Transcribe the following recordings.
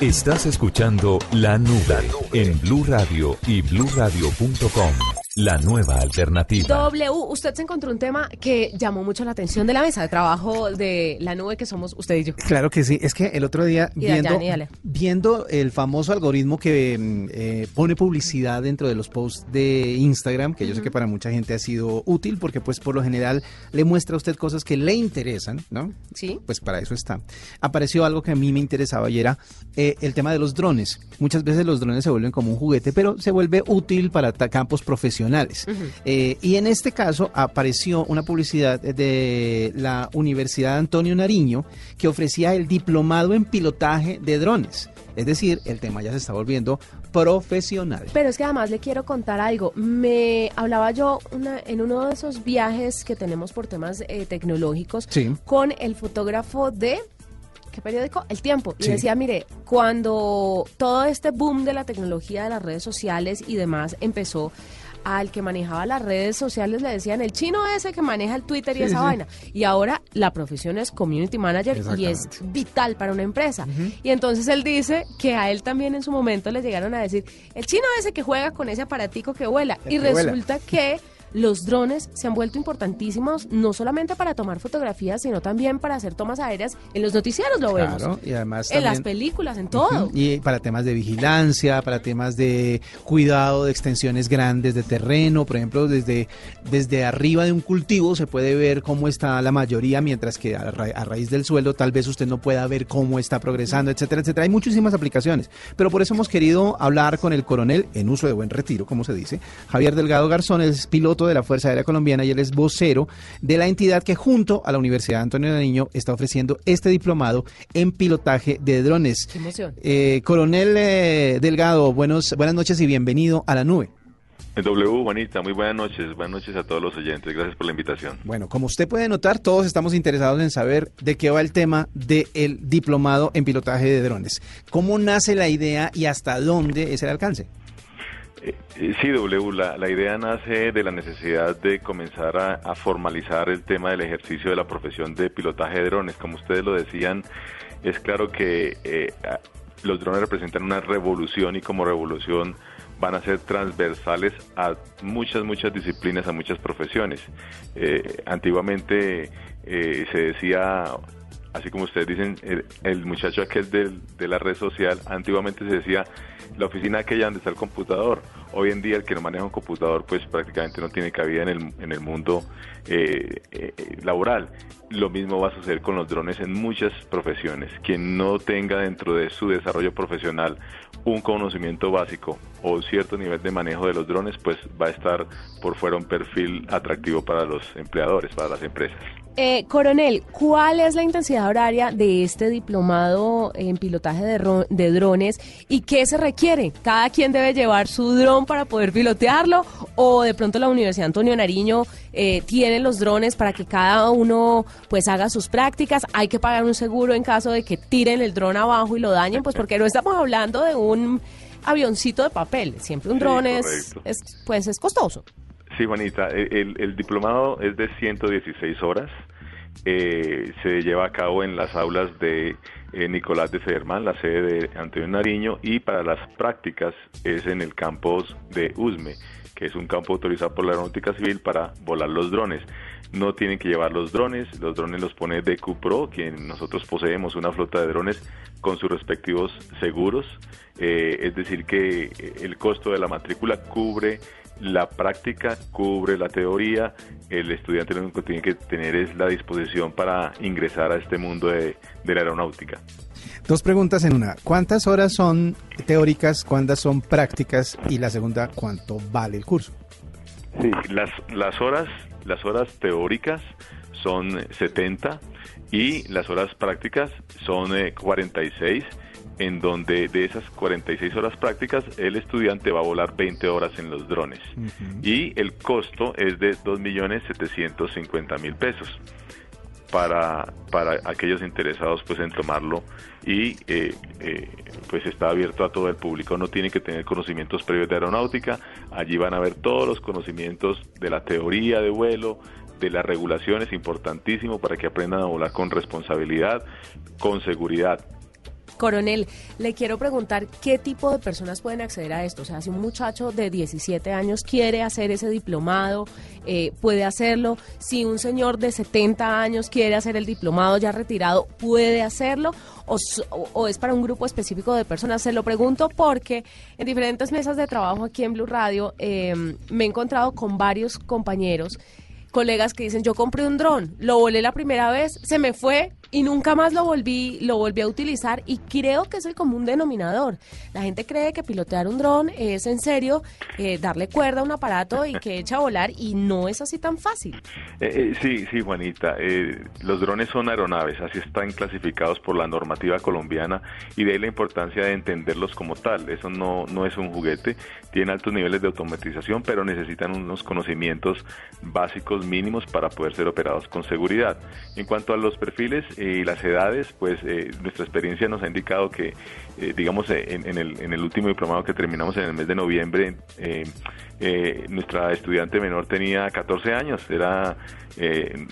Estás escuchando La Nube en Blue Radio y bluradio.com. La nueva alternativa. W, usted se encontró un tema que llamó mucho la atención de la mesa de trabajo de la nube que somos usted y yo. Claro que sí, es que el otro día Y viendo, viendo el famoso algoritmo que mm, eh, pone publicidad dentro de los posts de Instagram, que yo sé que para mucha gente ha sido útil porque pues por lo general le muestra a usted cosas que le interesan, ¿no? Sí. Pues para eso está. Apareció algo que a mí me interesaba y era eh, el tema de los drones. Muchas veces los drones se vuelven como un juguete, pero se vuelve útil para campos profesionales. Eh, y en este caso apareció una publicidad de la Universidad Antonio Nariño que ofrecía el diplomado en pilotaje de drones. Es decir, el tema ya se está volviendo profesional. Pero es que además le quiero contar algo. Me hablaba yo una- en uno de esos viajes que tenemos por temas eh, tecnológicos Sí. con el fotógrafo de ¿qué periódico? El Tiempo. Y Sí. decía, mire, cuando todo este boom de la tecnología de las redes sociales y demás empezó, al que manejaba las redes sociales le decían el chino ese que maneja el Twitter y Sí, esa sí. vaina. Y ahora la profesión es community manager y es vital para una empresa. Y entonces él dice que a él también en su momento le llegaron a decir, el chino ese que juega con ese aparatico que vuela. El y que vuela. resulta que los drones se han vuelto importantísimos no solamente para tomar fotografías, sino también para hacer tomas aéreas. En los noticieros lo vemos. Claro, y además En las películas, en todo. Y para temas de vigilancia, para temas de cuidado de extensiones grandes de terreno, por ejemplo, desde, desde arriba de un cultivo se puede ver cómo está la mayoría, mientras que a, ra- a raíz del suelo tal vez usted no pueda ver cómo está progresando, etcétera, etcétera. Hay muchísimas aplicaciones, pero por eso hemos querido hablar con el coronel en uso de buen retiro, como se dice, Javier Delgado Garzón, es piloto de la Fuerza Aérea Colombiana y él es vocero de la entidad que junto a la Universidad Antonio Nariño está ofreciendo este diplomado en pilotaje de drones. Qué emoción. Eh, coronel eh, Delgado, buenos, buenas noches y bienvenido a la nube. W, Juanita, muy buenas noches. Buenas noches a todos los oyentes. Gracias por la invitación. Bueno, como usted puede notar, todos estamos interesados en saber de qué va el tema del diplomado en pilotaje de drones. ¿Cómo nace la idea y hasta dónde es el alcance? Eh, sí, W, la, idea nace de la necesidad de comenzar a, formalizar el tema del ejercicio de la profesión de pilotaje de drones. Como ustedes lo decían, es claro que eh, los drones representan una revolución y como revolución van a ser transversales a muchas, muchas disciplinas, a muchas profesiones. Eh, antiguamente se decía así como ustedes dicen, el, el muchacho aquel del- de la red social, antiguamente se decía la oficina aquella donde está el computador. Hoy en día el que no maneja un computador pues prácticamente no tiene cabida en el, en el mundo eh, eh, laboral. Lo mismo va a suceder con los drones en muchas profesiones. Quien no tenga dentro de su desarrollo profesional un conocimiento básico o cierto nivel de manejo de los drones, pues va a estar por fuera un perfil atractivo para los empleadores, para las empresas. Eh, coronel, ¿cuál es la intensidad horaria de este diplomado en pilotaje de, ro- de drones y qué se requiere? ¿Cada quien debe llevar su dron para poder pilotearlo o de pronto la Universidad Antonio Nariño eh, tiene los drones para que cada uno pues haga sus prácticas? ¿Hay que pagar un seguro en caso de que tiren el dron abajo y lo dañen? Pues porque no estamos hablando de un avioncito de papel, siempre un Sí, dron es, pues es costoso. Sí, Juanita, el diplomado es de 116 horas. Eh, se lleva a cabo en las aulas de eh, Nicolás de Federman, la sede de Antonio Nariño, y para las prácticas es en el campus de USME, que es un campo autorizado por la Aeronáutica Civil para volar los drones. No tienen que llevar los drones, los drones los pone DQ quien nosotros poseemos una flota de drones con sus respectivos seguros, Eh, es decir que el costo de la matrícula cubre la práctica, cubre la teoría, el estudiante lo único que tiene que tener es la disposición para ingresar a este mundo de, de la aeronáutica. Dos preguntas en una. ¿Cuántas horas son teóricas, cuántas son prácticas? Y la segunda, ¿cuánto vale el curso? Sí, las, las horas, las horas teóricas son 70 y las horas prácticas son eh, 46, en donde de esas 46 horas prácticas el estudiante va a volar 20 horas en los drones. Y el costo es de 2.750.000 pesos para, para aquellos interesados pues en tomarlo. Y eh, eh, pues está abierto a todo el público. No tiene que tener conocimientos previos de aeronáutica. Allí van a ver todos los conocimientos de la teoría de vuelo de las regulaciones importantísimo para que aprendan a volar con responsabilidad con seguridad Coronel, le quiero preguntar qué tipo de personas pueden acceder a esto. O sea, si un muchacho de 17 años quiere hacer ese diplomado, eh, puede hacerlo. Si un señor de 70 años quiere hacer el diplomado ya retirado, puede hacerlo. O, es para un grupo específico de personas. Se lo pregunto porque en diferentes mesas de trabajo aquí en Blue Radio eh, me he encontrado con varios compañeros colegas que dicen, yo compré un dron, lo volé la primera vez, se me fue y nunca más lo volví, lo volví a utilizar y creo que es el común denominador. La gente cree que pilotear un dron es en serio eh, darle cuerda a un aparato y que echa a volar y no es así tan fácil. Eh, eh, sí, sí, Juanita. los drones son aeronaves, así están clasificados por la normativa colombiana y de ahí la importancia de entenderlos como tal. Eso no, no es un juguete, tiene altos niveles de automatización, pero necesitan unos conocimientos básicos mínimos para poder ser operados con seguridad. En cuanto a los perfiles, y las edades, pues eh, nuestra experiencia nos ha indicado que, eh, digamos, eh, en, el, en el último diplomado que terminamos en el mes de noviembre, nuestra estudiante menor tenía 14 años, era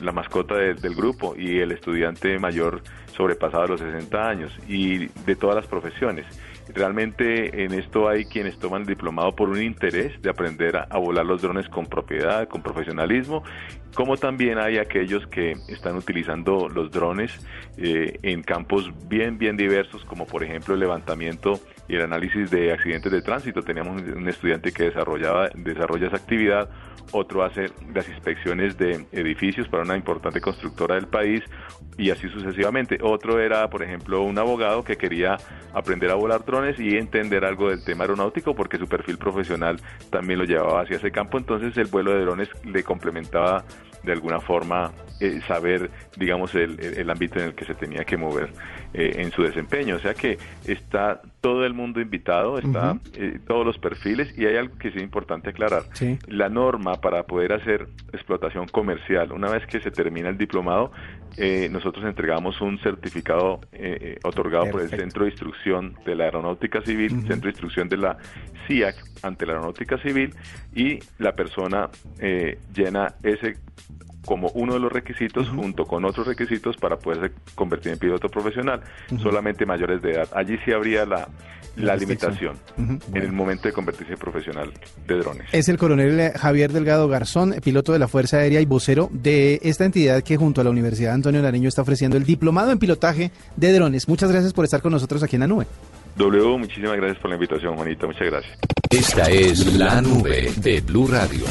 la mascota del grupo, y el estudiante mayor sobrepasaba los 60 años, y de todas las profesiones. Realmente en esto hay quienes toman el diplomado por un interés de aprender a, volar los drones con propiedad, con profesionalismo, como también hay aquellos que están utilizando los drones eh, en campos bien, bien diversos, como por ejemplo el levantamiento y el análisis de accidentes de tránsito. Teníamos un estudiante que desarrollaba, desarrolla esa actividad, otro hace las inspecciones de edificios para una importante constructora del país y así sucesivamente. Otro era, por ejemplo, un abogado que quería aprender a volar drones y entender algo del tema aeronáutico porque su perfil profesional también lo llevaba hacia ese campo, entonces el vuelo de drones le complementaba de alguna forma eh, saber, digamos, el, el, ámbito en el que se tenía que mover eh, en su desempeño. O sea que está todo el mundo invitado, está eh, todos los perfiles y hay algo que es importante aclarar. La norma para poder hacer explotación comercial, una vez que se termina el diplomado, nosotros entregamos un certificado otorgado por el Centro de Instrucción de la Aeronáutica Civil, Centro de Instrucción de la CIAC ante la Aeronáutica Civil y la persona llena ese como uno de los requisitos junto con otros requisitos para poderse convertir en piloto profesional, solamente mayores de edad. Allí sí habría la, la, limitación en el momento de convertirse en profesional de drones. Es el coronel eh, Javier Delgado Garzón, piloto de la Fuerza Aérea y vocero de esta entidad que junto a la Universidad Antonio Nariño está ofreciendo el diplomado en pilotaje de drones. Muchas gracias por estar con nosotros aquí en la nube. W, muchísimas gracias por la invitación, Juanita. Muchas gracias. Esta es la nube de Blue Radio.